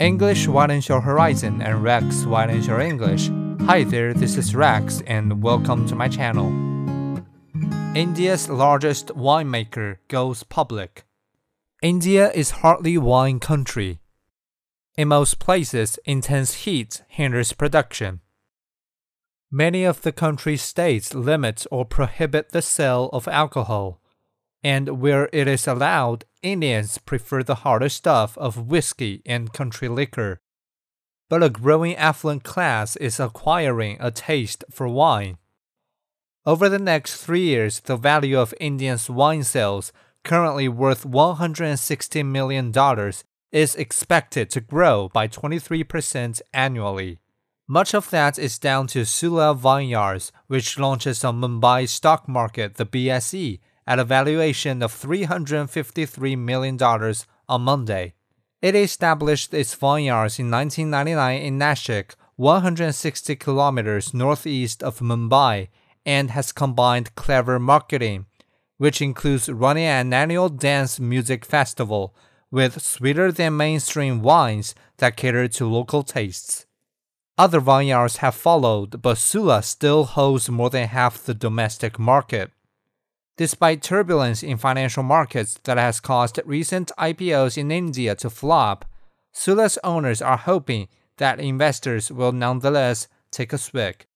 English widens your horizon and Rex widens your English. Hi there, this is Rex and welcome to my channel. India's largest winemaker goes public. India is hardly wine country. In most places, intense heat hinders production. Many of the country's states limit or prohibit the sale of alcohol, and where it is allowed, Indians prefer the harder stuff of whiskey and country liquor. But a growing affluent class is acquiring a taste for wine. Over the next three years, the value of Indians' wine sales, currently worth $160 million, is expected to grow by 23% annually. Much of that is down to Sula Vineyards, which launches on Mumbai stock market, the BSE, at a valuation of $353 million on Monday. It established its vineyards in 1999 in Nashik, 160 kilometers northeast of Mumbai, and has combined clever marketing, which includes running an annual dance music festival with sweeter than mainstream wines that cater to local tastes. Other vineyards have followed, but Sula still holds more than half the domestic market. Despite turbulence in financial markets that has caused recent IPOs in India to flop, Sula's owners are hoping that investors will nonetheless take a swig.